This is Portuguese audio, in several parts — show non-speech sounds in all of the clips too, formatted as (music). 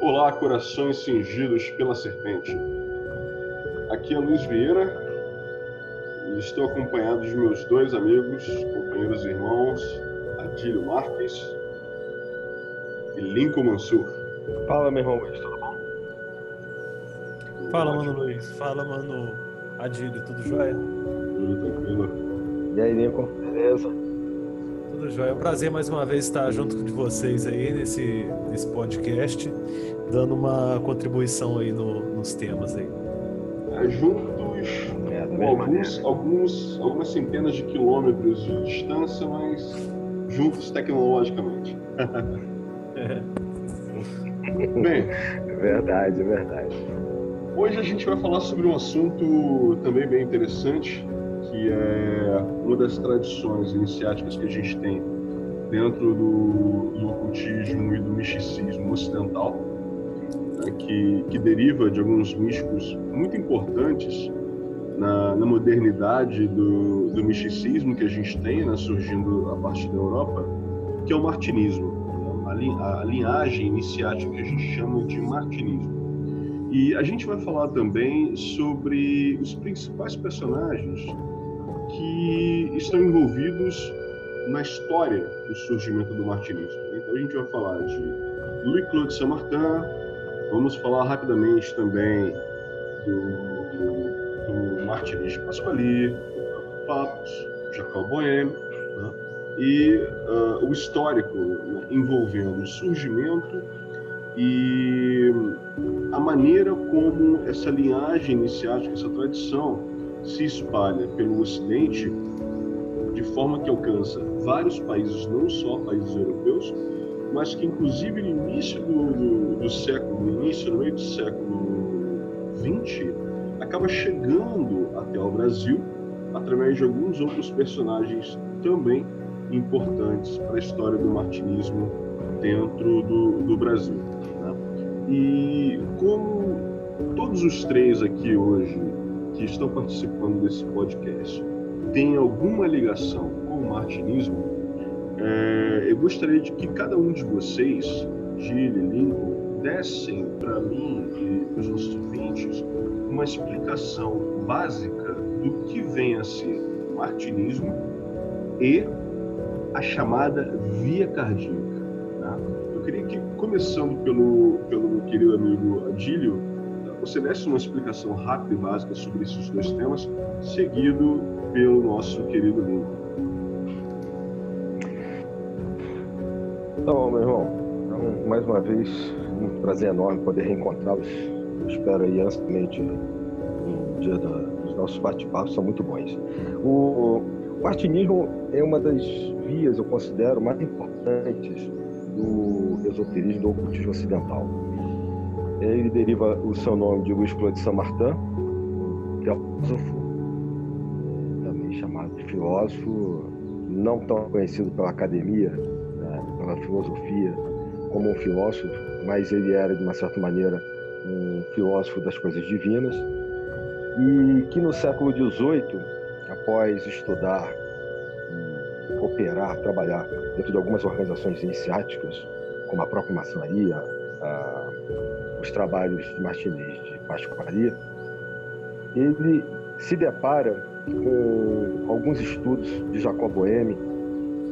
Olá, corações cingidos pela serpente. Aqui é Luiz Vieira e estou acompanhado de meus dois amigos, companheiros e irmãos, Adílio Marques e Lincoln Mansur. Fala, meu irmão Luiz, tudo bom? Fala, mano Luiz. Fala, mano Adílio, tudo jóia? Tudo tranquilo. E aí, Lincoln, beleza? Tudo jóia. É um prazer mais uma vez estar junto de vocês aí nesse, nesse podcast, dando uma contribuição aí no, nos temas aí. É, juntos É, com mesma alguns, alguns, algumas centenas de quilômetros de distância, mas juntos tecnologicamente. (laughs) Bem, É verdade, é verdade. Hoje a gente vai falar sobre um assunto também bem interessante, que é uma das tradições iniciáticas que a gente tem dentro do, do ocultismo e do misticismo ocidental, né, que, que deriva de alguns místicos muito importantes na, na modernidade do, do misticismo que a gente tem, né, surgindo a partir da Europa, que é o martinismo, a, lin- a linhagem iniciática que a gente chama de martinismo. E a gente vai falar também sobre os principais personagens que estão envolvidos na história do surgimento do martinismo. Então a gente vai falar de Louis-Claude Saint-Martin, vamos falar rapidamente também do, do martinismo Pasquali, do Papos, Jacob Boehme, né? E ah, o histórico né, envolvendo o surgimento e a maneira como essa linhagem iniciática, essa tradição, se espalha pelo Ocidente de forma que alcança vários países, não só países europeus, mas que inclusive no início do, do, do século, no início, no meio do século XX, acaba chegando até o Brasil através de alguns outros personagens também importantes para a história do martinismo dentro do, do Brasil. né? E como todos os três aqui hoje que estão participando desse podcast têm alguma ligação com o martinismo, é, eu gostaria de que cada um de vocês, Gil e Lincoln, dessem para mim e para os nossos ouvintes uma explicação básica do que vem a ser martinismo e a chamada via cardíaca. né? Eu queria que, começando pelo, pelo meu querido amigo Adílio, você desse uma explicação rápida e básica sobre esses dois temas, seguido pelo nosso querido Lincoln. Tá bom, meu irmão. Então, mais uma vez, um prazer enorme poder reencontrá-los. Espero aí ansiosamente no dia da- dos nossos bate-papos, são muito bons. O, o martinismo é uma das vias, eu considero, mais importantes do esoterismo do ocultismo ocidental. Ele deriva o seu nome de Louis Claude Saint-Martin, que é também chamado de filósofo, não tão conhecido pela academia, né, pela filosofia, como um filósofo, mas ele era, de uma certa maneira, um filósofo das coisas divinas, e que no século XVIII, após estudar, operar, trabalhar dentro de algumas organizações iniciáticas, como a própria maçonaria, a- os trabalhos de Martinez de Pasquaria, ele se depara com alguns estudos de Jacob Boehme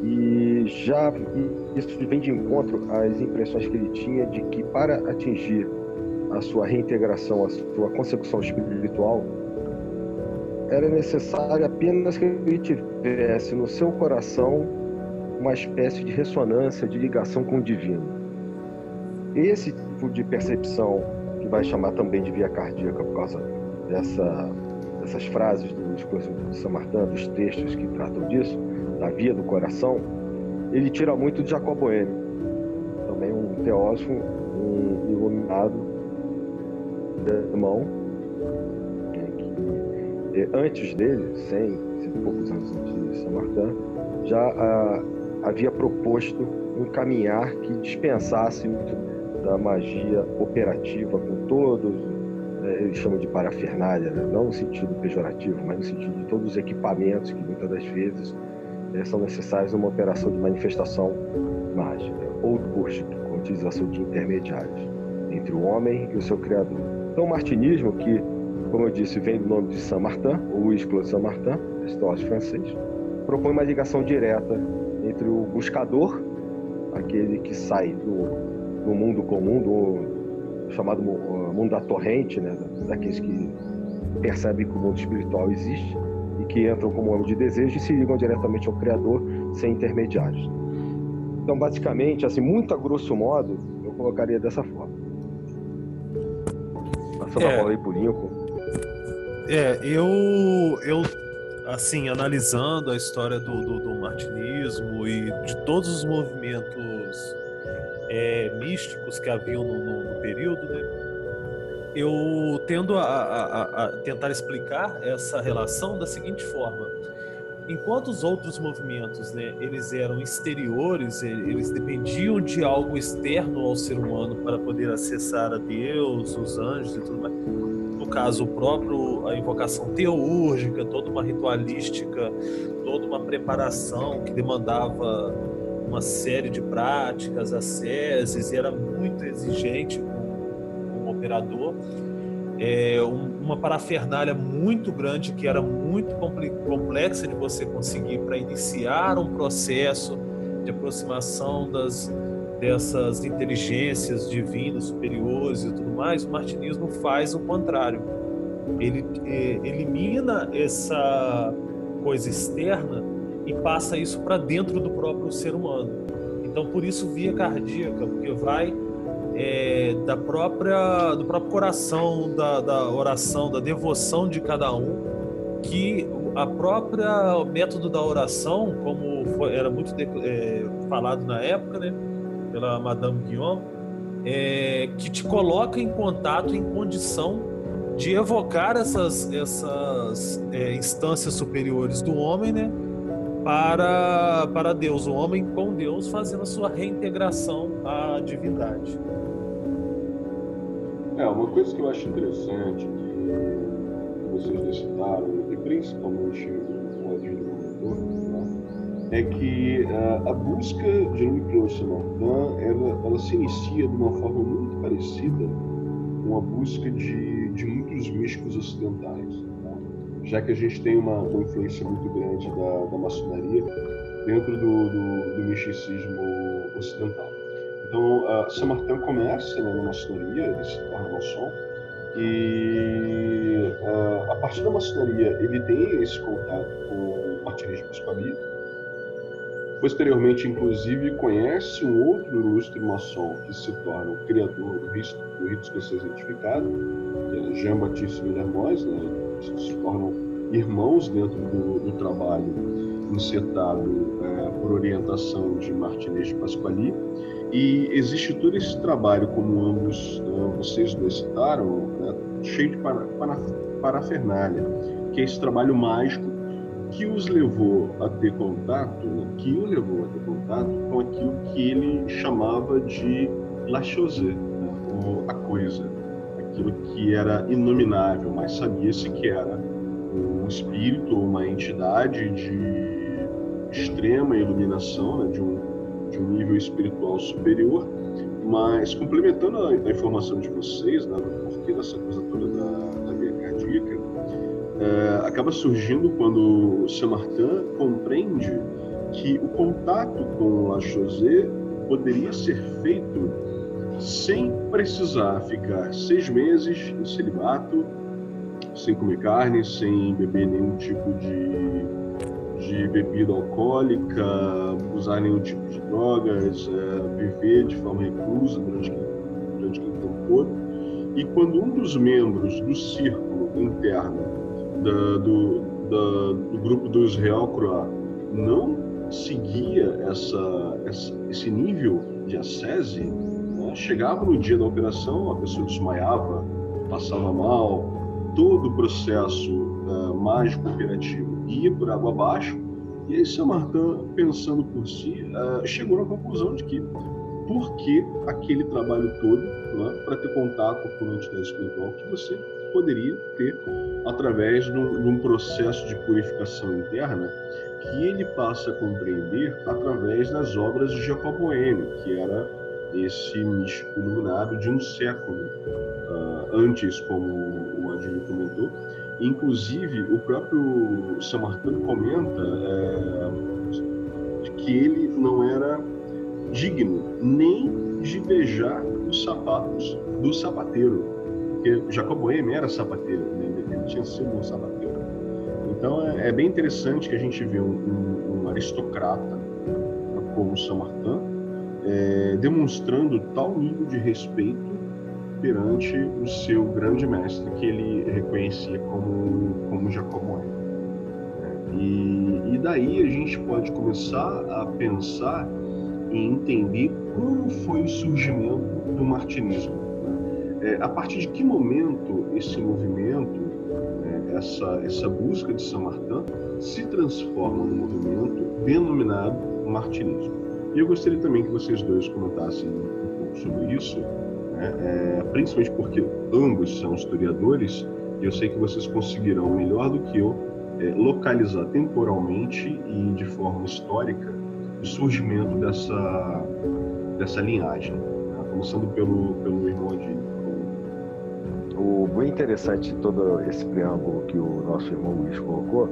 e já e isso vem de encontro às impressões que ele tinha de que para atingir a sua reintegração, a sua consecução espiritual, era necessário apenas que ele tivesse no seu coração uma espécie de ressonância, de ligação com o divino. Esse tipo de percepção, que vai chamar também de via cardíaca por causa dessa, dessas frases do discurso de São Martin, dos textos que tratam disso, da via do coração, ele tira muito de Jacob Boehme, também um teósofo, um iluminado eh, antes dele, 100, cento e poucos anos antes de São Martin, já ah, havia proposto um caminhar que dispensasse da magia operativa com todos, é, eles chamam de parafernália, né? não no sentido pejorativo, mas no sentido de todos os equipamentos que muitas das vezes é, são necessários numa operação de manifestação mágica, ou worship, com a utilização de intermediários entre o homem e o seu criador. Então, o martinismo, que, como eu disse, vem do nome de Saint-Martin, ou Claude Saint-Martin, histórico francês, propõe uma ligação direta entre o buscador, aquele que sai do, do mundo comum, do chamado mundo da torrente, né, daqueles que percebem que o mundo espiritual existe e que entram como homem de desejo e se ligam diretamente ao Criador sem intermediários. Então, basicamente, assim, muito a grosso modo, eu colocaria dessa forma. Passando é, a bola aí por Lincoln. É, eu, eu assim, analisando a história do, do, do martinismo e de todos os movimentos é, místicos que haviam no, no, no período, né, eu tendo a, a, a, tentar explicar essa relação da seguinte forma. Enquanto os outros movimentos, né, eles eram exteriores, eles dependiam de algo externo ao ser humano para poder acessar a Deus, os anjos e tudo mais no caso, o próprio a invocação teúrgica, toda uma ritualística, toda uma preparação que demandava uma série de práticas, asceses, e era muito exigente com, o operador. É, um, uma parafernália muito grande que era muito complexa de você conseguir para iniciar um processo de aproximação das, dessas inteligências divinas superiores e tudo mais, o martinismo faz o contrário. Ele é, elimina essa coisa externa e passa isso para dentro do próprio ser humano. Então, por isso, via cardíaca, porque vai é, da própria, do próprio coração, da, da oração, da devoção de cada um, que a própria método da oração, como foi, era muito é, falado na época, né? Pela Madame Guillaume, é, que te coloca em contato, em condição de evocar essas, essas é, instâncias superiores do homem, né? Para, para Deus, o homem com Deus, fazendo a sua reintegração à divindade. É, uma coisa que eu acho interessante que vocês citaram, e principalmente o é que uh, a busca de Louis Martin ela, ela se inicia de uma forma muito parecida com a busca de, de muitos místicos ocidentais, tá? já que a gente tem uma, uma influência muito grande da, da maçonaria dentro do, do, do misticismo ocidental. Então, uh, começa né, na maçonaria, ele se torna maçom, e uh, a partir da maçonaria ele tem esse contato com o martirismo escolhido, Posteriormente, inclusive, conhece um outro ilustre maçom que se torna o criador do rito, do rito escocês identificado, que é Jean-Baptiste Villermoz, né? Eles se tornam irmãos dentro do, do trabalho incitado é, por orientação de Martinez de Pasquali. E existe todo esse trabalho, como ambos né, vocês dois citaram, né, cheio de para, para, parafernália, que é esse trabalho mágico que os levou a ter contato, né, que o levou a ter contato com aquilo que ele chamava de la chose, né, ou a coisa, aquilo que era inominável, mas sabia-se que era um espírito ou uma entidade de extrema iluminação, né, de, um, de um nível espiritual superior, mas complementando a, a informação de vocês, né, porquê dessa coisa toda da, é, acaba surgindo quando Saint-Martin compreende que o contato com La José poderia ser feito sem precisar ficar seis meses em celibato, sem comer carne, sem beber nenhum tipo de, de bebida alcoólica, usar nenhum tipo de drogas, é, viver de forma reclusa durante, durante aquele tempo. E quando um dos membros do círculo interno da, do, da, do grupo dos Real Croix não seguia essa, essa, esse nível de ascese, né? chegava no dia da operação, a pessoa desmaiava, passava mal, todo o processo uh, mágico operativo ia por água abaixo. E aí, Saint Martin, pensando por si, uh, chegou na conclusão de que por que aquele trabalho todo né, para ter contato com a entidade espiritual que você poderia ter através de um, processo de purificação interna que ele passa a compreender através das obras de Jacob Boehme, que era esse místico iluminado de um século uh, antes, como o Adílio comentou. Inclusive, o próprio Samarcano comenta é, que ele não era digno nem de beijar os sapatos do sapateiro, porque Jacob Boehme era sapateiro, né? ele tinha sido um sapateiro. Então é, é, bem interessante que a gente vê um, um, um aristocrata como Samarcã é, demonstrando tal nível de respeito perante o seu grande mestre que ele reconhecia como, como Jacob Boehme. E, e daí a gente pode começar a pensar e entender como foi o surgimento do martinismo. É, a partir de que momento esse movimento, é, essa, essa busca de São Martin, se transforma num movimento denominado martinismo. E eu gostaria também que vocês dois comentassem um pouco sobre isso, né? é, principalmente porque ambos são historiadores, e eu sei que vocês conseguirão, melhor do que eu, é, localizar temporalmente e de forma histórica o surgimento dessa, dessa linhagem, né? começando pelo, pelo irmão Adílio. O bem interessante todo esse preâmbulo que o nosso irmão Luiz colocou,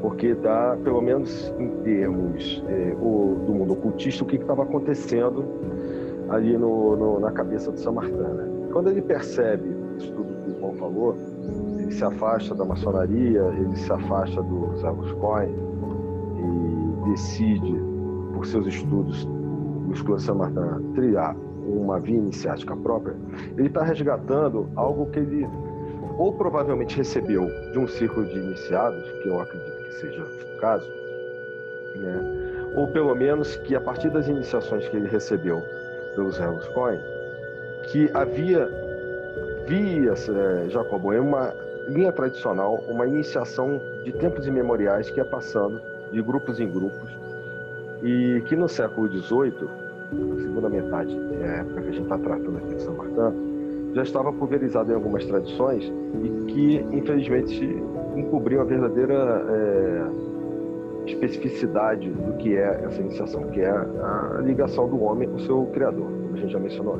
porque dá, pelo menos em termos é, o, do mundo ocultista, o que estava acontecendo ali no, no, na cabeça do Samartã. Né? Quando ele percebe isso tudo que o irmão falou, ele se afasta da maçonaria, ele se afasta do Zagos Coin e decide por seus estudos no Escola São Martin trilhar uma via iniciática própria, ele está resgatando algo que ele ou provavelmente recebeu de um círculo de iniciados, que eu acredito que seja o caso, né? ou pelo menos que a partir das iniciações que ele recebeu pelos Hells Coin, que havia via é, Jacob uma linha tradicional, uma iniciação de tempos imemoriais que ia passando de grupos em grupos e que no século XVIII, na segunda metade, é a época que a gente está tratando aqui de São Martin, já estava pulverizado em algumas tradições e que, infelizmente, encobriam a verdadeira é, especificidade do que é essa iniciação, que é a ligação do homem com o seu Criador, como a gente já mencionou.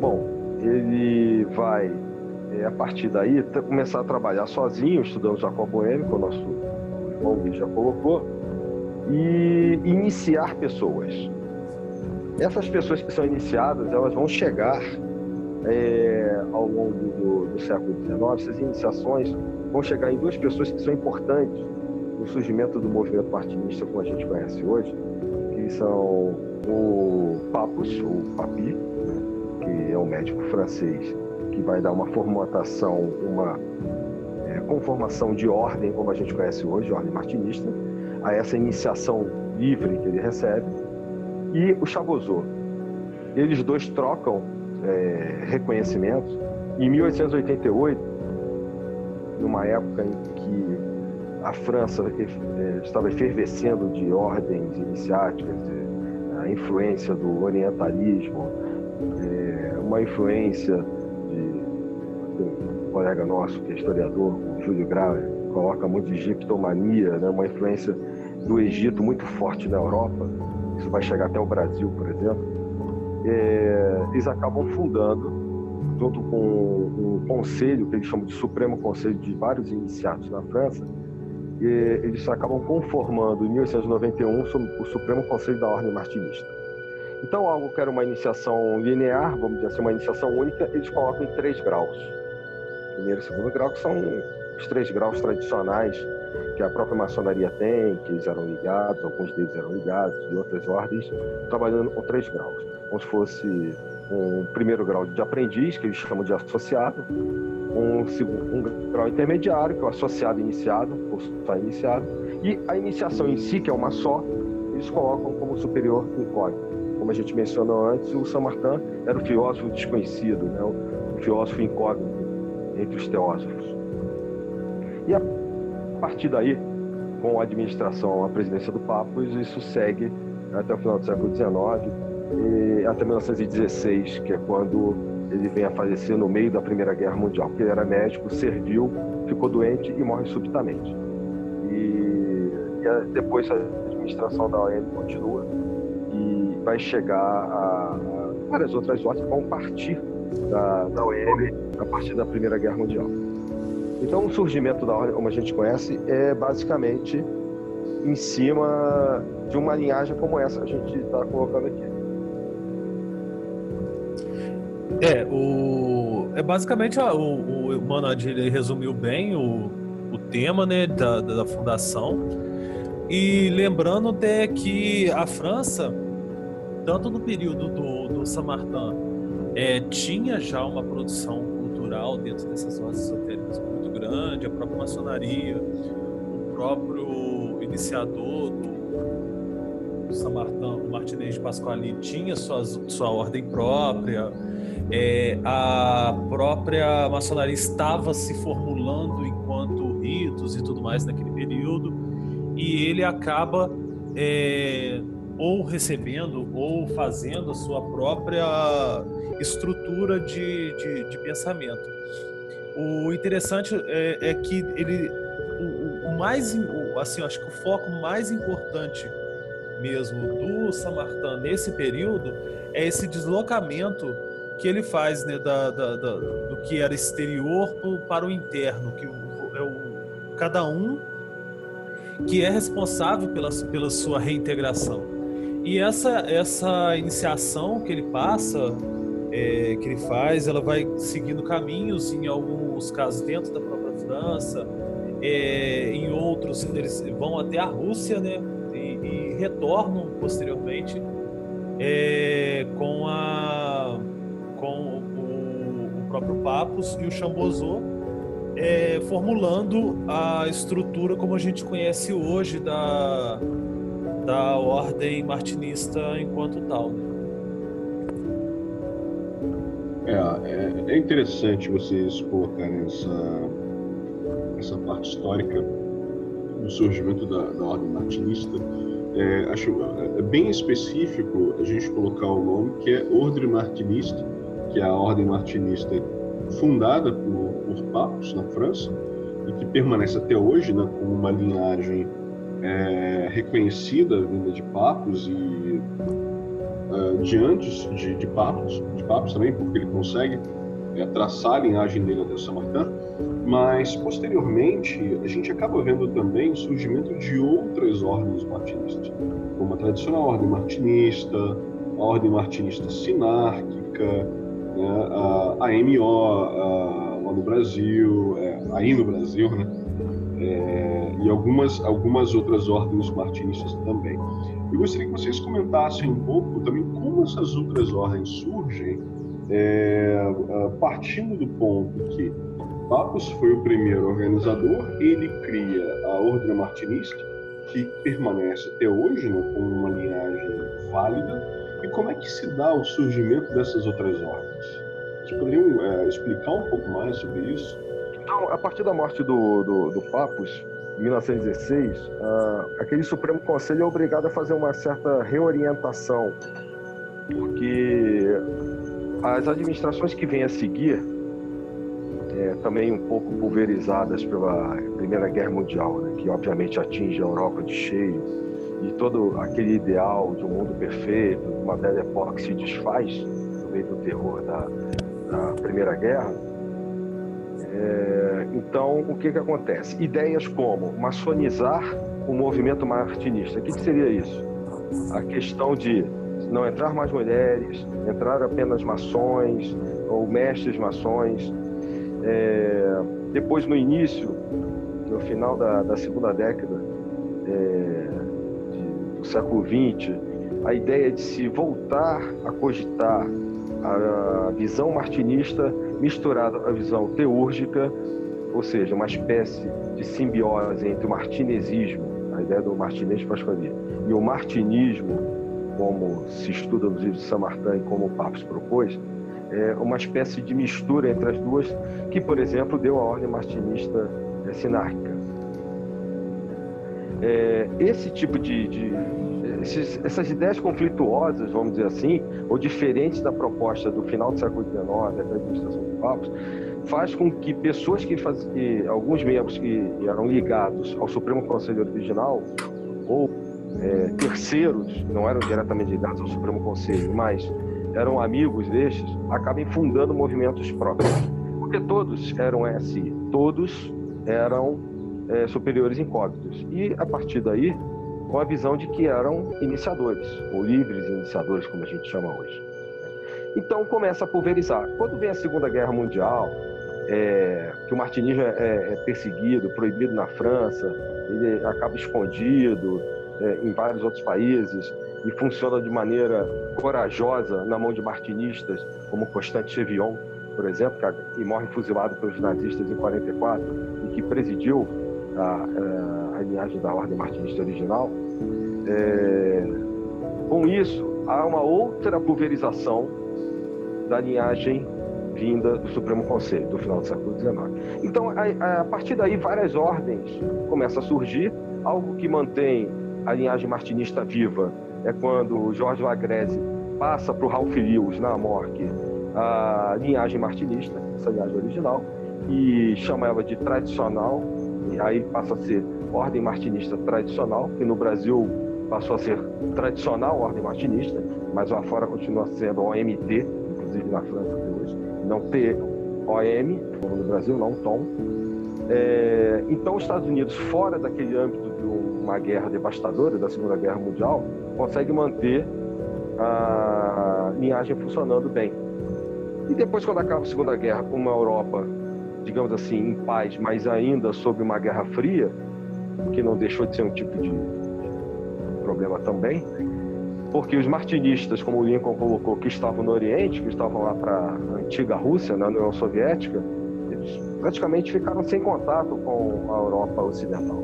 Bom, ele vai, é, a partir daí, começar a trabalhar sozinho, estudando Jacob Boehme, que o nosso irmão já colocou, e iniciar pessoas. Essas pessoas que são iniciadas, elas vão chegar é, ao longo do, do século XIX, essas iniciações vão chegar em duas pessoas que são importantes no surgimento do movimento martinista como a gente conhece hoje, que são o Papus, ou Papi, né, que é um médico francês que vai dar uma formatação, uma é, conformação de ordem como a gente conhece hoje, ordem martinista, a essa iniciação livre que ele recebe, e o Chabozô. Eles dois trocam é, reconhecimentos. Em 1888, numa época em que a França é, estava efervescendo de ordens iniciáticas, a influência do orientalismo, é, uma influência de um colega nosso que é historiador, o Júlio Grau, coloca muito de egiptomania, né, uma influência do Egito muito forte na Europa, isso vai chegar até o Brasil, por exemplo, é, eles acabam fundando, junto com um conselho, que eles chamam de Supremo Conselho de vários iniciados na França, eles acabam conformando, em 1891, o Supremo Conselho da Ordem Martinista. Então, algo que era uma iniciação linear, vamos dizer assim, uma iniciação única, eles colocam em três graus. Primeiro e segundo grau, que são os três graus tradicionais que a própria maçonaria tem, que eles eram ligados, alguns deles eram ligados, de outras ordens, trabalhando com três graus. Como se fosse um primeiro grau de aprendiz, que eles chamam de associado, um, segundo, um grau intermediário, que é o associado iniciado, ou só iniciado, e a iniciação em si, que é uma só, eles colocam como superior incógnito. Como a gente mencionou antes, o São Martin era o filósofo desconhecido, né? o filósofo incógnito entre os teósofos. E a partir daí, com a administração, a presidência do Papa, isso segue até o final do século XIX, e até 1916, que é quando ele vem a falecer no meio da Primeira Guerra Mundial, porque ele era médico, serviu, ficou doente e morre subitamente. E, e depois a administração da ONU continua e vai chegar a, a várias outras ordens que vão partir da, da a partir da Primeira Guerra Mundial. Então, o surgimento da ordem, como a gente conhece, é basicamente em cima de uma linhagem como essa que a gente está colocando aqui. É, o, é basicamente o, o Manad ele resumiu bem o, o tema né, da, da fundação. E lembrando até que a França, tanto no período do, do Saint-Martin, é, tinha já uma produção cultural dentro dessas roças esotéricas grande, a própria maçonaria, o próprio iniciador do São Martin, o Martinez de Pasqualini, tinha sua, sua ordem própria, é, a própria maçonaria estava se formulando enquanto ritos e tudo mais naquele período, e ele acaba é, ou recebendo ou fazendo a sua própria estrutura de, de, de pensamento. O interessante é, é que ele, o, o, mais, assim, acho que o foco mais importante mesmo do Samartã nesse período é esse deslocamento que ele faz né, da, da, da, do que era exterior para o interno, que é o, cada um que é responsável pela, pela sua reintegração. E essa, essa iniciação que ele passa é, que ele faz, ela vai seguindo caminhos, em alguns casos dentro da própria França, é, em outros eles vão até a Rússia, né, e, e retornam posteriormente é, com a com o, o, próprio Papos e o Chambozô, é, formulando a estrutura como a gente conhece hoje da, da ordem martinista enquanto tal. Né? É, é, é, interessante vocês colocarem essa, essa parte histórica do surgimento da, da ordem martinista. É, acho é bem específico a gente colocar o nome que é Ordem Martinista, que é a ordem martinista fundada por, por papos na França e que permanece até hoje né, com uma linhagem é, reconhecida vinda de papos e uh, de antes de, de, papos, de papos também, porque ele consegue é, traçar a linhagem dele até Martin, mas posteriormente a gente acaba vendo também o surgimento de outras ordens martinistas, como a tradicional ordem martinista, a ordem martinista sinárquica, né, a, a MO a, lá no Brasil, é, aí no Brasil, né, é, e algumas, algumas outras ordens martinistas também. Eu gostaria que vocês comentassem um pouco também como essas outras ordens surgem, é, partindo do ponto que Papos foi o primeiro organizador, ele cria a Ordem Martinista, que permanece até hoje né, com uma linhagem válida, e como é que se dá o surgimento dessas outras ordens? Vocês poderiam é, explicar um pouco mais sobre isso? Então, a partir da morte do, do, do Papos, 1916, uh, aquele Supremo Conselho é obrigado a fazer uma certa reorientação, porque as administrações que vêm a seguir, é, também um pouco pulverizadas pela Primeira Guerra Mundial, né, que obviamente atinge a Europa de cheio, e todo aquele ideal de um mundo perfeito, uma velha época que se desfaz no meio do terror da, da Primeira Guerra, é, então, o que, que acontece? Ideias como maçonizar o movimento martinista. O que, que seria isso? A questão de não entrar mais mulheres, entrar apenas maçons ou mestres maçons. É, depois, no início, no final da, da segunda década é, do século XX, a ideia de se voltar a cogitar a visão martinista misturada com a visão teúrgica, ou seja, uma espécie de simbiose entre o martinesismo, a ideia do Martinez Pasquali, e o martinismo, como se estuda nos livros de São Martin e como o Papos propôs, é uma espécie de mistura entre as duas, que, por exemplo, deu a ordem martinista sinárquica. É, esse tipo de, de, esses, essas ideias conflituosas, vamos dizer assim, ou diferentes da proposta do final do século XIX, da administração dos papos, faz com que pessoas que, faz, que alguns membros que eram ligados ao Supremo Conselho original ou é, terceiros, não eram diretamente ligados ao Supremo Conselho, mas eram amigos destes, acabem fundando movimentos próprios. Porque todos eram SI, todos eram é, superiores incógnitos. E, a partir daí, com a visão de que eram iniciadores, ou livres iniciadores, como a gente chama hoje. Então começa a pulverizar. Quando vem a Segunda Guerra Mundial, é, que o martinismo é, é, perseguido, proibido na França, ele acaba escondido é, em vários outros países e funciona de maneira corajosa na mão de martinistas, como Constante Chevion, por exemplo, que, morre fuzilado pelos nazistas em 44 e que presidiu a, a, a linhagem da Ordem Martinista original. É, com isso, há uma outra pulverização da linhagem vinda do Supremo Conselho, do final do século XIX. Então, a, a partir daí, várias ordens começam a surgir, algo que mantém a linhagem martinista viva é quando Jorge Lagrese passa para o Ralph Lewis, na Amorque, a linhagem martinista, essa linhagem original, e chama ela de tradicional, e aí passa a ser ordem martinista tradicional, que no Brasil passou a ser tradicional ordem martinista, mas lá fora continua sendo OMT, inclusive na França até hoje, não TOM, como no Brasil, não TOM. É, então, os Estados Unidos, fora daquele âmbito de uma guerra devastadora, da Segunda Guerra Mundial, consegue manter a linhagem funcionando bem. E depois, quando acaba a Segunda Guerra, com uma Europa, digamos assim, em paz, mas ainda sob uma Guerra Fria, que não deixou de ser um tipo de problema também, porque os martinistas, como o Lincoln colocou, que estavam no Oriente, que estavam lá para a antiga Rússia, na União Soviética, eles praticamente ficaram sem contato com a Europa Ocidental.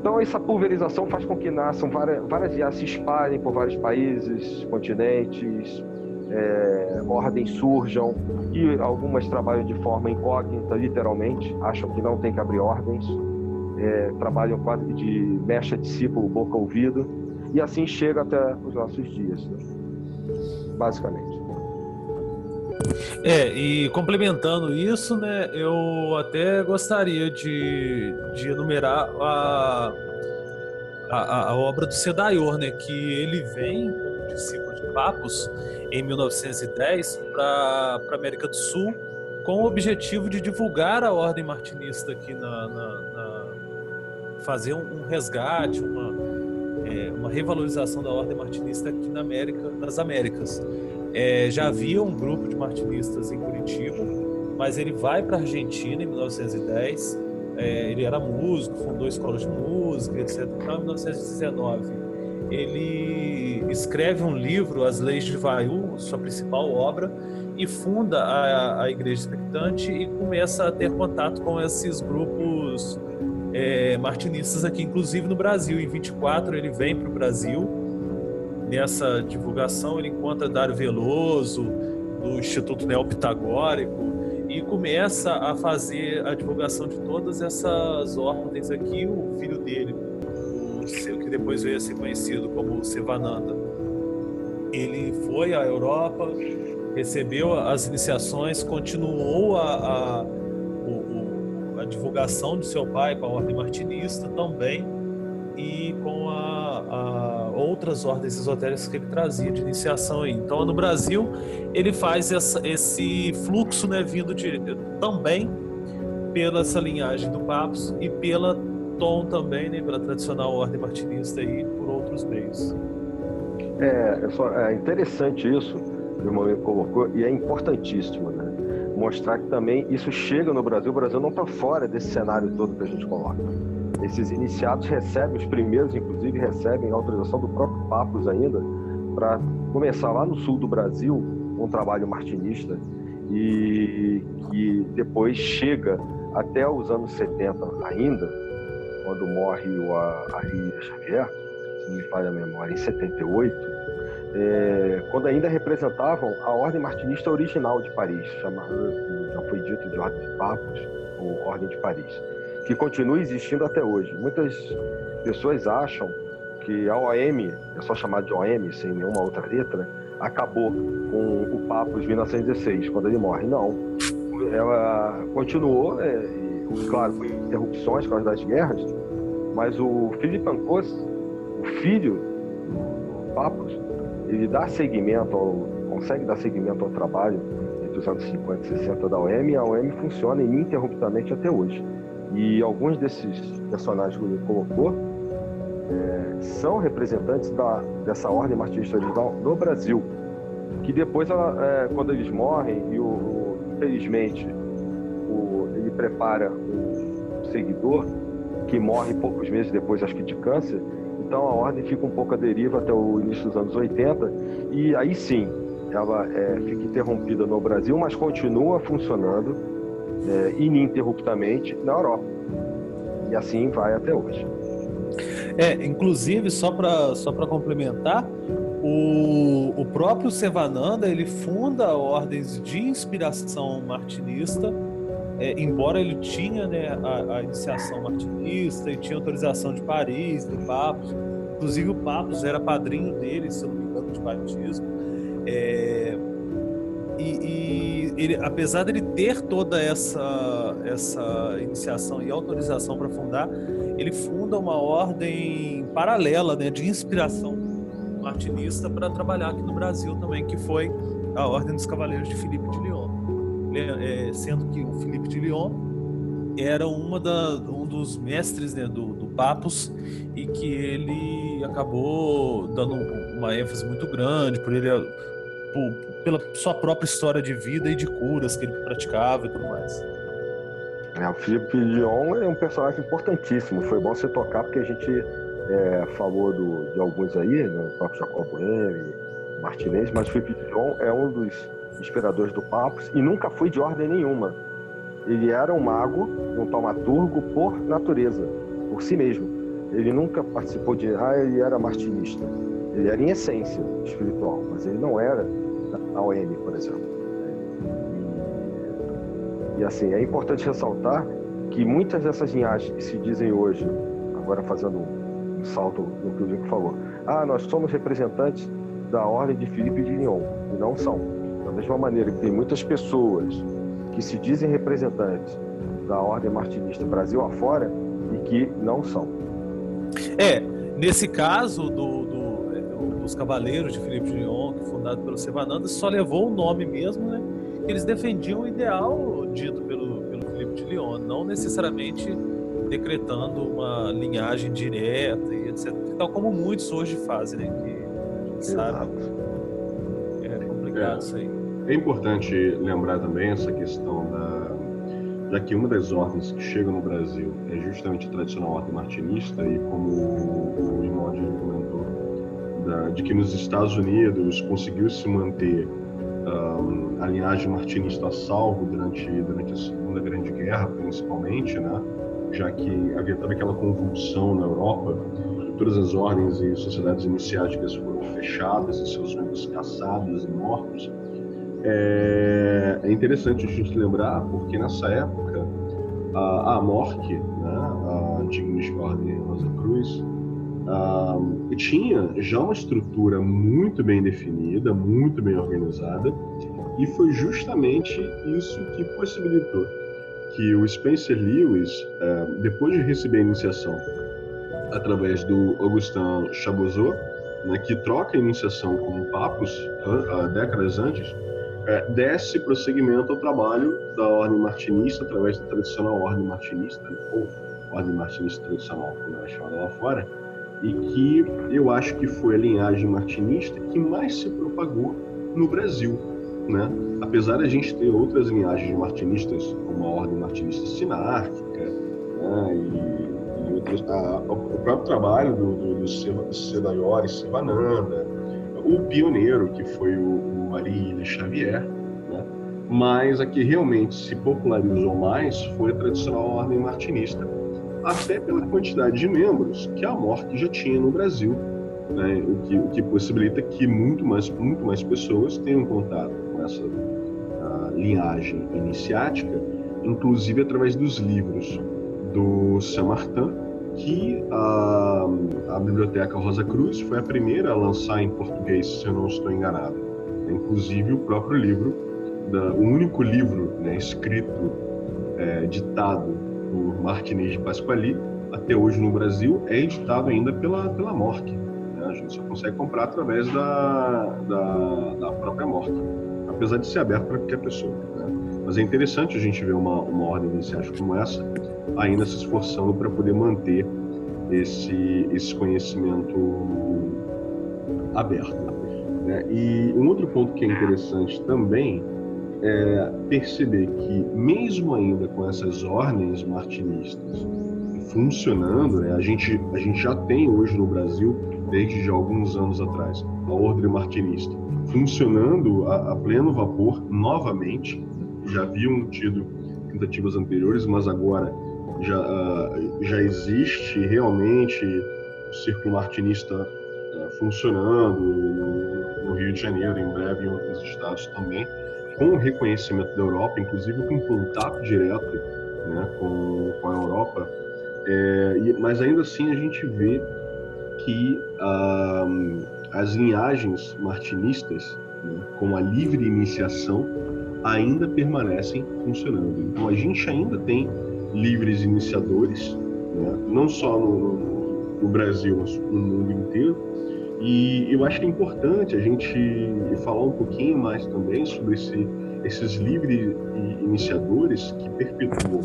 Então, essa pulverização faz com que nasçam várias, várias IAs se espalhem por vários países, continentes, é, ordens surjam e algumas trabalham de forma incógnita, literalmente, acham que não tem que abrir ordens, é, trabalham quase de mecha discípulo, boca ouvido, e assim chega até os nossos dias, né? basicamente. É, e complementando isso, né, eu até gostaria de, de enumerar a, a, a obra do Sedaior, né, que ele vem discípulo de Papos em 1910 para a América do Sul com o objetivo de divulgar a ordem martinista aqui na, na, na fazer um, um resgate, uma, é, uma revalorização da ordem martinista aqui na América, nas Américas. É, já havia um grupo de martinistas em Curitiba, mas ele vai para a Argentina em 1910. É, ele era músico, fundou escolas de música, etc. Então, em 1919, ele escreve um livro, As Leis de Vaiu, sua principal obra, e funda a, a Igreja Expectante e começa a ter contato com esses grupos é, martinistas aqui, inclusive no Brasil. Em 24 ele vem para o Brasil nessa divulgação ele encontra Dário Veloso, do Instituto Neopitagórico, e começa a fazer a divulgação de todas essas ordens aqui. O filho dele, o seu, que depois veio a ser conhecido como Sivananda, ele foi à Europa, recebeu as iniciações, continuou a, a divulgação de seu pai com a ordem martinista também, e com a, a outras ordens esotéricas que ele trazia de iniciação aí. Então, no Brasil, ele faz essa, esse fluxo, né, vindo de, também pela essa linhagem do Papos e pela Tom também, né, pela tradicional ordem martinista e por outros meios. É, é, é interessante isso que o Manuel colocou e é importantíssimo, né? Mostrar que também isso chega no Brasil, o Brasil não está fora desse cenário todo que a gente coloca. Esses iniciados recebem, os primeiros inclusive, recebem autorização do próprio Papos ainda, para começar lá no sul do Brasil um trabalho martinista. E que depois chega até os anos 70 ainda, quando morre o Ari Xavier, se me falha a memória, em 78, é, quando ainda representavam a Ordem Martinista original de Paris, chamada, já foi dito de Ordem de Papos, ou Ordem de Paris que continua existindo até hoje. Muitas pessoas acham que a OM, é só chamar de OM, sem nenhuma outra letra, acabou com o Papos em 1916, quando ele morre. Não. Ela continuou, é, e, claro, com interrupções por causa das guerras, mas o Philip Ancos, o filho do Papos, ele dá seguimento, ao, consegue dar seguimento ao trabalho entre os anos 50 e 60 da OM, e a OM funciona ininterruptamente até hoje. E alguns desses personagens que ele colocou é, são representantes da, dessa ordem martinista original no Brasil. Que depois, ela, é, quando eles morrem, e o, o infelizmente o, ele prepara um seguidor que morre poucos meses depois, acho que de câncer, então a ordem fica um pouco à deriva até o início dos anos 80, e aí sim, ela é, fica interrompida no Brasil, mas continua funcionando é, ininterruptamente na Europa. E assim vai até hoje. É, inclusive, só para só complementar, o, o próprio Sevananda ele funda ordens de inspiração martinista, é, embora ele tinha né, a, a, iniciação martinista e tinha autorização de Paris, do Papos, inclusive o Papos era padrinho dele, se eu não me engano, de batismo. É, e, e ele, apesar dele ter toda essa, essa iniciação e autorização para fundar, ele funda uma ordem paralela né, de inspiração martinista para trabalhar aqui no Brasil também, que foi a Ordem dos Cavaleiros de Filipe de Lyon. É, sendo que o Filipe de Lyon era uma da, um dos mestres né, do, do Papos e que ele acabou dando uma ênfase muito grande por ele por, pela sua própria história de vida e de curas que ele praticava e tudo mais. É, o Felipe Lyon é um personagem importantíssimo. Foi bom você tocar porque a gente é, falou do, de alguns aí, né, o próprio Jacobo Henry, Martinez, mas o Felipe Lyon é um dos inspiradores do Papos e nunca foi de ordem nenhuma. Ele era um mago, um taumaturgo por natureza, por si mesmo. Ele nunca participou de. Ah, ele era martinista. Ele era em essência espiritual, mas ele não era da OM, por exemplo. E, assim, é importante ressaltar que muitas dessas linhagens que se dizem hoje, agora fazendo um salto no que o Nico falou, ah, nós somos representantes da ordem de Filipe de Lyon, e não são. Da mesma maneira que tem muitas pessoas que se dizem representantes da ordem martinista Brasil afora e que não são. É, nesse caso do, os Cavaleiros de Filipe de Lyon, que fundado pelo Sevananda, só levou o nome mesmo, né? Eles defendiam o ideal dito pelo, pelo Filipe de Lyon, não necessariamente decretando uma linhagem direta e etc. Tal como muitos hoje fazem, né? Que a gente sabe. É aí. É importante lembrar também essa questão da já que uma das ordens que chega no Brasil é justamente a tradicional ordem martinista e como o irmão comentou, da, de que nos Estados Unidos conseguiu se manter um, a linhagem martinista a salvo durante, durante a Segunda Grande Guerra, principalmente, né? já que havia toda aquela convulsão na Europa, todas as ordens e sociedades iniciáticas foram fechadas e seus membros caçados e mortos. É, é interessante a gente lembrar, porque nessa época a, a MORC, né, a antiga Ordem Rosa Cruz, uh, tinha já uma estrutura muito bem definida, muito bem organizada, e foi justamente isso que possibilitou que o Spencer Lewis, uh, depois de receber a iniciação através do Augustin Chabozot, né, que troca a iniciação com uh, décadas antes, uh, desse prosseguimento ao trabalho da Ordem Martinista através da tradicional Ordem Martinista, ou Ordem Martinista tradicional, como era chamada lá fora, e que eu acho que foi a linhagem martinista que mais se propagou no Brasil. Né? Apesar de a gente ter outras linhagens martinistas, como a Ordem Martinista Sinárquica, né? e, a, o próprio trabalho do, do, do Sedaiori Sivananda, o pioneiro, que foi o, o Ari Xavier, né? mas a que realmente se popularizou mais foi a tradicional Ordem Martinista, até pela quantidade de membros que a MORC já tinha no Brasil, né? o, que, o que possibilita que muito mais, muito mais pessoas tenham contato com essa linhagem iniciática, inclusive através dos livros do Saint-Martin, que a, a Biblioteca Rosa Cruz foi a primeira a lançar em português, se eu não estou enganado. Inclusive o próprio livro, da, o único livro né, escrito, é, ditado por Martinez de Pasquali, até hoje no Brasil, é editado ainda pela, pela Mork. Né? A gente só consegue comprar através da, da, da própria Mork, apesar de ser aberto para qualquer pessoa. Né? Mas é interessante a gente ver uma, uma ordem iniciática como essa, ainda se esforçando para poder manter esse, esse conhecimento aberto. Né? E um outro ponto que é interessante também é perceber que, mesmo ainda com essas ordens martinistas funcionando, né? a, gente, a gente já tem hoje no Brasil, desde já alguns anos atrás, a ordem martinista funcionando a, a pleno vapor novamente. Já haviam tido tentativas anteriores, mas agora já, uh, já existe realmente o Círculo Martinista uh, funcionando no, Rio de Janeiro, em breve em outros estados também, com o reconhecimento da Europa, inclusive com contato direto né, com, com a Europa. É, mas ainda assim a gente vê que uh, as linhagens martinistas, né, com a livre iniciação, ainda permanecem funcionando. Então a gente ainda tem livres iniciadores, né? não só no, no, Brasil, mas no mundo inteiro. E eu acho que é importante a gente falar um pouquinho mais também sobre esse, esses livres iniciadores que perpetuam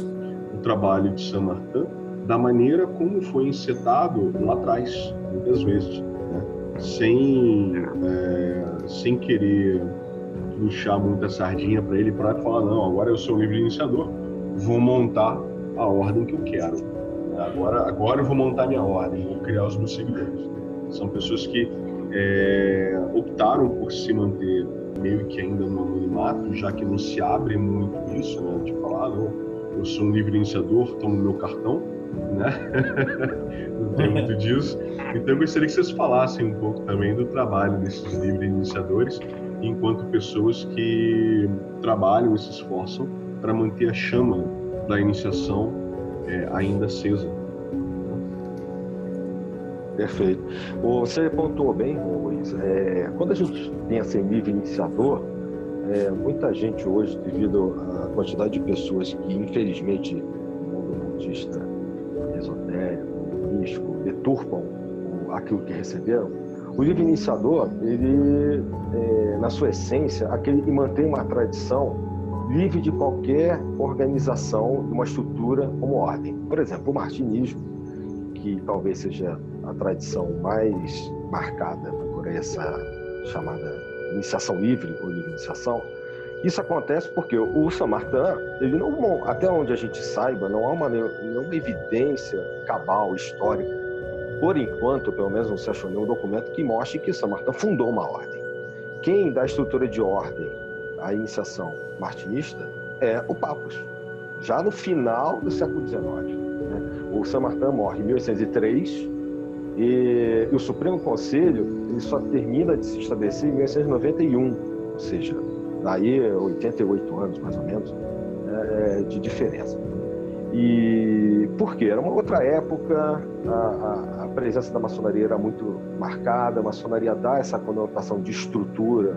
o trabalho de Saint Martin da maneira como foi encetado lá atrás, muitas vezes, né? sem, é, sem querer puxar muita sardinha para ele para falar não, agora eu sou livre iniciador, vou montar a ordem que eu quero. Agora, agora eu vou montar minha ordem, vou criar os meus seguidores. São pessoas que é, optaram por se manter meio que ainda no anonimato, já que não se abre muito isso, né? De falar, não, eu sou um livre iniciador, tomo meu cartão, né? (laughs) não tem muito disso. Então eu gostaria que vocês falassem um pouco também do trabalho desses livres iniciadores, enquanto pessoas que trabalham e se esforçam para manter a chama da iniciação é, ainda acesa. Perfeito. Você pontuou bem, Luiz. É, quando a gente pensa em nível iniciador, é, muita gente hoje, devido à quantidade de pessoas que, infelizmente, no mundo budista, esotérico, místico, deturpam aquilo que receberam, o livro iniciador, ele, é, na sua essência, aquele que mantém uma tradição livre de qualquer organização, uma estrutura como ordem. Por exemplo, o martinismo, que talvez seja a tradição mais marcada por essa chamada iniciação livre ou livre iniciação, isso acontece porque o Samartin, ele não, até onde a gente saiba, não há uma, nenhuma evidência cabal, histórica, por enquanto, pelo menos não se achou nenhum documento que mostre que Samartin fundou uma ordem. Quem dá a estrutura de ordem à iniciação martinista é o Papus, já no final do século XIX. Né? O Saint Martin morre em 1803 e, o Supremo Conselho ele só termina de se estabelecer em 1891, ou seja, daí 88 anos mais ou menos né, é, de diferença. E por quê? Era uma outra época, a, a, presença da maçonaria era muito marcada, a maçonaria dá essa conotação de estrutura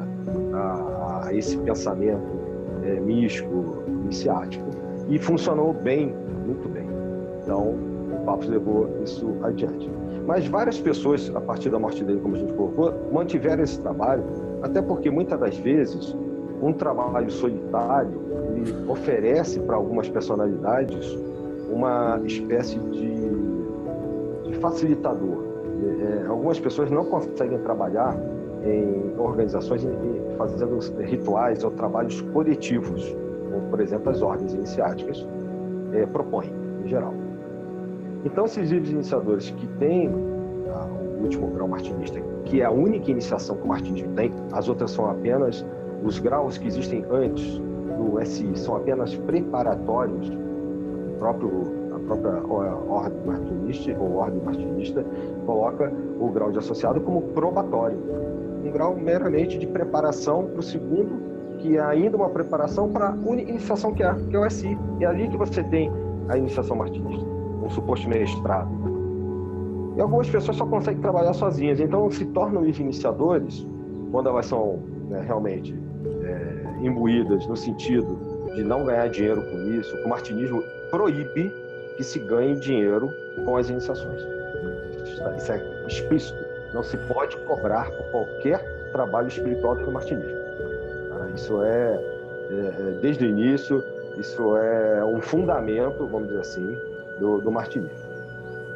a, a esse pensamento é, místico, iniciático, e funcionou bem, muito bem. Então, o Papos levou isso adiante. Mas várias pessoas, a partir da morte dele, como a gente colocou, mantiveram esse trabalho, até porque muitas das vezes um trabalho solitário oferece para algumas personalidades uma espécie de facilitador. É, algumas pessoas não conseguem trabalhar em organizações fazendo rituais ou trabalhos coletivos, como, por exemplo, as ordens iniciáticas é, propõem, em geral. Então, esses livros iniciadores que têm ah, o último grau martinista, que é a única iniciação que o martinismo tem, as outras são apenas os graus que existem antes do SI, são apenas preparatórios, o próprio própria ordem martinista ou ordem martinista coloca o grau de associado como probatório um grau meramente de preparação para o segundo, que é ainda uma preparação para a iniciação que é, que é o SI. É ali que você tem a iniciação martinista, um suposto mestrado. E algumas pessoas só conseguem trabalhar sozinhas, então se tornam iniciadores quando elas são né, realmente é, imbuídas no sentido de não ganhar dinheiro com isso. O martinismo proíbe que se ganhe dinheiro com as iniciações. Isso é explícito. Não se pode cobrar por qualquer trabalho espiritual do martinismo. Tá? Isso é, é, é, desde o início, isso é um fundamento, vamos dizer assim, do, do martinismo.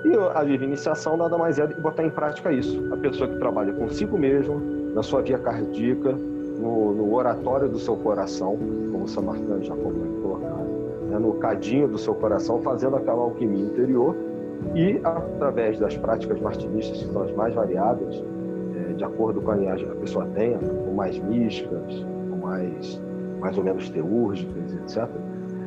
E a livre iniciação nada mais é do que botar em prática isso. A pessoa que trabalha consigo mesmo, na sua via cardíaca, no, no oratório do seu coração, como São Martin já colocado, né, no cadinho do seu coração, fazendo aquela alquimia interior e através das práticas martinistas, que são as mais variadas, é, de acordo com a linhagem que a pessoa tenha, ou mais místicas, ou mais, mais ou menos teúrgicas, etc.,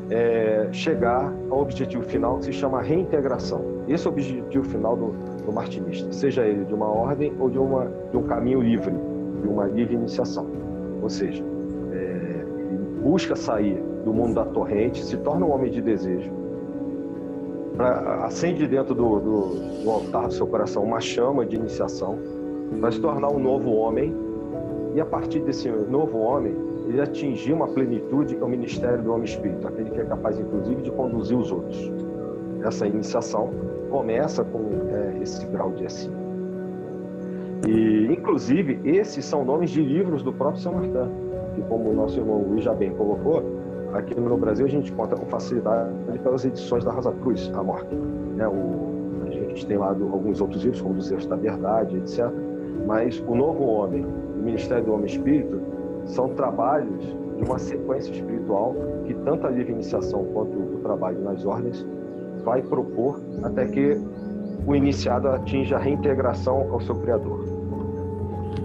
é, chegar ao objetivo final que se chama reintegração. Esse é o objetivo final do, do martinista, seja ele de uma ordem ou de, uma, de um caminho livre, de uma livre iniciação. Ou seja, é, busca sair do mundo da torrente, se torna um homem de desejo, pra, acende dentro do, do, do altar do seu coração uma chama de iniciação, para se tornar um novo homem, e a partir desse novo homem, ele atingir uma plenitude, é o ministério do homem espírito, aquele que é capaz, inclusive, de conduzir os outros. Essa iniciação começa com é, esse grau de assim. E, inclusive, esses são nomes de livros do próprio São Martin, que, como o nosso irmão Luiz já bem colocou, aqui no Brasil a gente encontra com facilidade pelas edições da Rosa Cruz, a morte. Né? O, a gente tem lá do, alguns outros livros, como Dos Erros da Verdade, etc. Mas o Novo Homem, o Ministério do Homem Espírito, são trabalhos de uma sequência espiritual que tanto a livre iniciação quanto o trabalho nas ordens vai propor até que o iniciado atinja a reintegração ao seu Criador.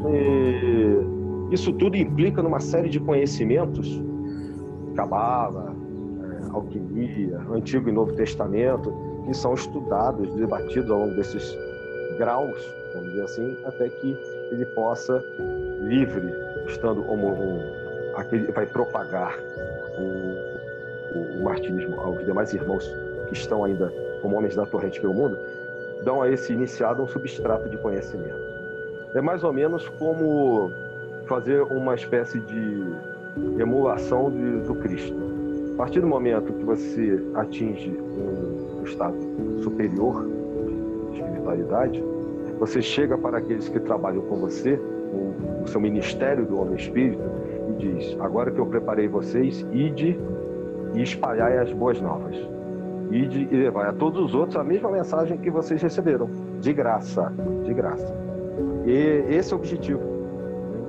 E isso tudo implica numa série de conhecimentos, cabala, é, alquimia, Antigo e Novo Testamento, que são estudados, debatidos ao longo desses graus, vamos dizer assim, até que ele possa, livre, estando como um, aquele vai propagar o, o, o martinismo aos demais irmãos que estão ainda como homens da torrente pelo mundo, dão a esse iniciado um substrato de conhecimento. É mais ou menos como fazer uma espécie de emulação de, do Cristo. A partir do momento que você atinge um estado superior de espiritualidade, você chega para aqueles que trabalham com você, o, seu ministério do homem espírito, e diz: Agora que eu preparei vocês, ide e espalhai as boas novas. Ide e levai a todos os outros a mesma mensagem que vocês receberam, de graça, de graça. E esse é o objetivo.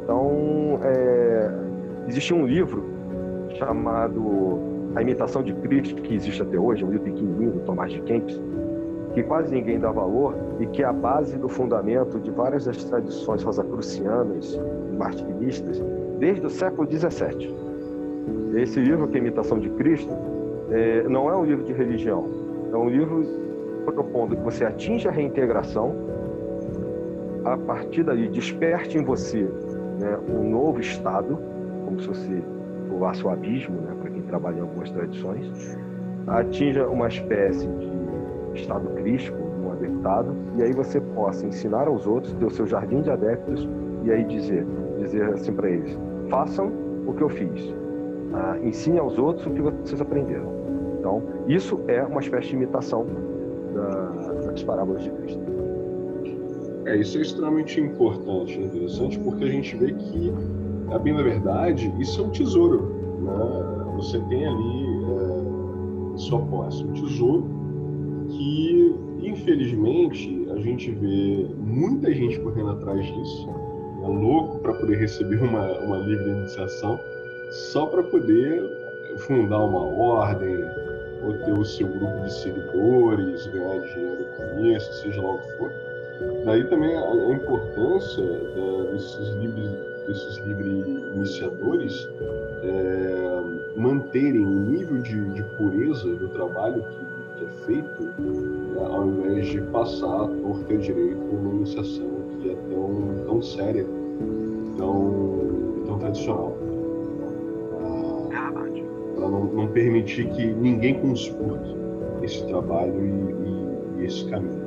Então, é, existe um livro chamado A Imitação de Cristo, que existe até hoje, um livro pequenininho do Tomás de Kempis, que quase ninguém dá valor e que é a base do fundamento de várias das tradições rosacrucianas e martinistas desde o século XVII. Esse livro, que é a Imitação de Cristo, é, não é um livro de religião, é um livro propondo que você atinja a reintegração, a partir daí desperte em você né, um novo estado, como se pulasse o abismo, né, para quem trabalha em algumas tradições, atinja uma espécie de estado crístico, um adeptado, e aí você possa ensinar aos outros, ter o seu jardim de adeptos, e aí dizer, dizer assim para eles, façam o que eu fiz, ah, ensine aos outros o que vocês aprenderam. Então, isso é uma espécie de imitação da, das parábolas de Cristo. É, isso é extremamente importante, interessante, porque a gente vê que, a bem da verdade, isso é um tesouro. Né? Você tem ali é, sua posse, um tesouro que, infelizmente, a gente vê muita gente correndo atrás disso, é louco para poder receber (laughs) uma, uma livre iniciação, só para poder fundar uma ordem, ou ter o seu grupo de seguidores, ganhar dinheiro com isso, seja lá o que for. Daí também a, importância da, desses livres, desses livres iniciadores é, manterem o nível de, de, pureza do trabalho que, que é feito, é, ao invés de passar a torta direito uma iniciação que é tão, tão séria, tão, tão tradicional. Para não, não, permitir que ninguém conspurte esse trabalho e, e, e esse caminho.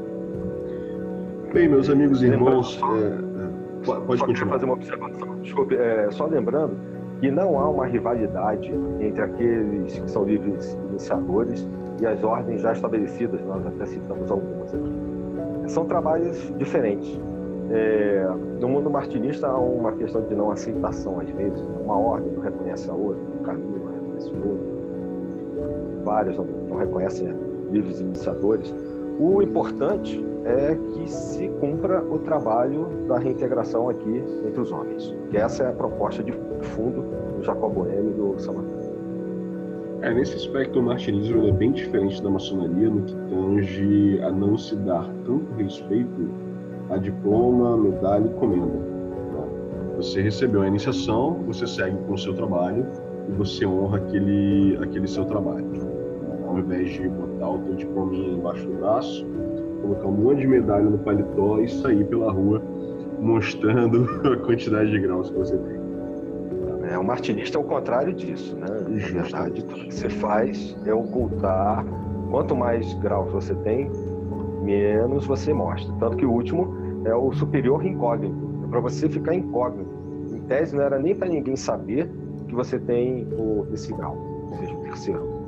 Bem, meus amigos e irmãos, é, é, pode só continuar. fazer uma observação. Desculpe, é, só lembrando que não há uma rivalidade entre aqueles que são livres iniciadores e as ordens já estabelecidas, nós até citamos algumas aqui. São trabalhos diferentes. É, no mundo martinista há uma questão de não aceitação, às vezes. Uma ordem não reconhece a outra, um caminho não reconhece o outro. Várias não, não reconhecem livres iniciadores. O importante é que se cumpra o trabalho da reintegração aqui entre os homens. Que essa é a proposta de fundo do Jacobo M e do Samatã. É, nesse aspecto, o martinismo é bem diferente da maçonaria no que tange a não se dar tanto respeito a diploma, medalha e comenda. Né? Você recebeu a iniciação, você segue com o seu trabalho e você honra aquele, aquele seu trabalho. Ao invés de botar o teu diploma embaixo do braço, colocar um monte de medalha no paletó e sair pela rua mostrando (laughs) a quantidade de graus que você tem. É, o martinista é o contrário disso, né? Na verdade, tudo que você faz é ocultar. Quanto mais graus você tem, menos você mostra. Tanto que o último é o superior incógnito. É para você ficar incógnito. Em tese, não era nem para ninguém saber que você tem o, esse grau, ou seja, o terceiro.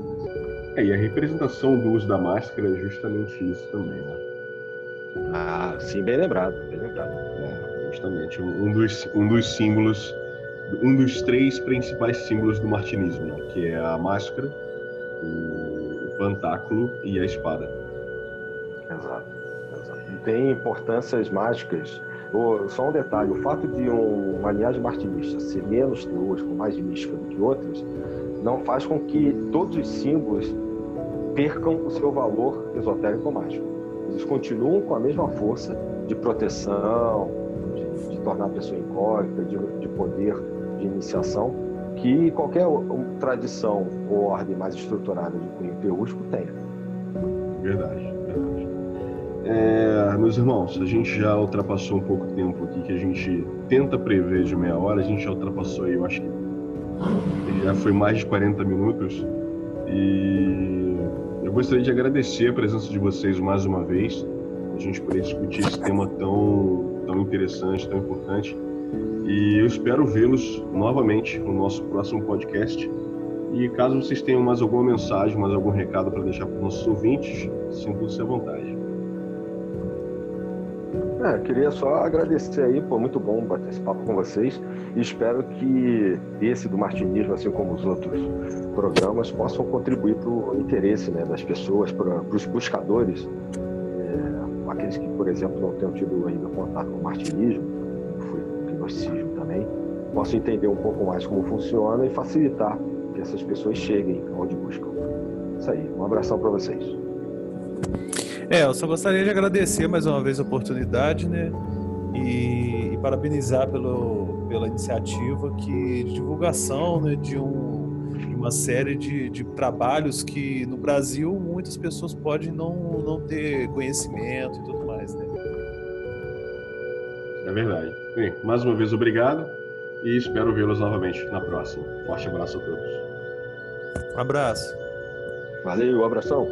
É, e a representação do uso da máscara é justamente isso também, né? Ah, sim, bem lembrado, bem lembrado. É, justamente, um dos, um dos símbolos um dos três principais símbolos do martinismo, né? que é a máscara, o pantáculo e a espada. Exato. exato. E tem importâncias mágicas. Só um detalhe: o fato de um, uma linhagem martinista ser menos teúrico, mais mística do que outras, não faz com que todos os símbolos percam o seu valor esotérico mágico. Eles continuam com a mesma força de proteção, de, de tornar a pessoa incógnita, de, de poder de iniciação que qualquer tradição ou ordem mais estruturada de cunho teúrgico tenha. Verdade, verdade. É, meus irmãos, a gente já ultrapassou um pouco o tempo aqui que a gente tenta prever de meia hora, a gente já ultrapassou aí, eu acho que já foi mais de 40 minutos. E gostaria de agradecer a presença de vocês mais uma vez, a gente poder discutir esse tema tão, tão interessante, tão importante. E eu espero vê-los novamente no nosso próximo podcast. E caso vocês tenham mais alguma mensagem, mais algum recado para deixar para os nossos ouvintes, sintam-se à vontade. É, queria só agradecer aí, pô, muito bom bater esse papo com vocês e espero que esse do martinismo, assim como os outros programas, possam contribuir para o interesse né, das pessoas, para os buscadores, é, aqueles que, por exemplo, não tenham tido ainda contato com o martinismo, gnosticismo também, possam entender um pouco mais como funciona e facilitar que essas pessoas cheguem onde buscam. Isso aí, um abração para vocês. É, eu só gostaria de agradecer mais uma vez a oportunidade, né? E, e parabenizar pelo, pela iniciativa que, de divulgação né, de, um, de uma série de, de trabalhos que no Brasil muitas pessoas podem não, não ter conhecimento e tudo mais, né? É verdade. Bem, mais uma vez, obrigado e espero vê-los novamente na próxima. Forte abraço a todos. Um abraço. Valeu, um abração.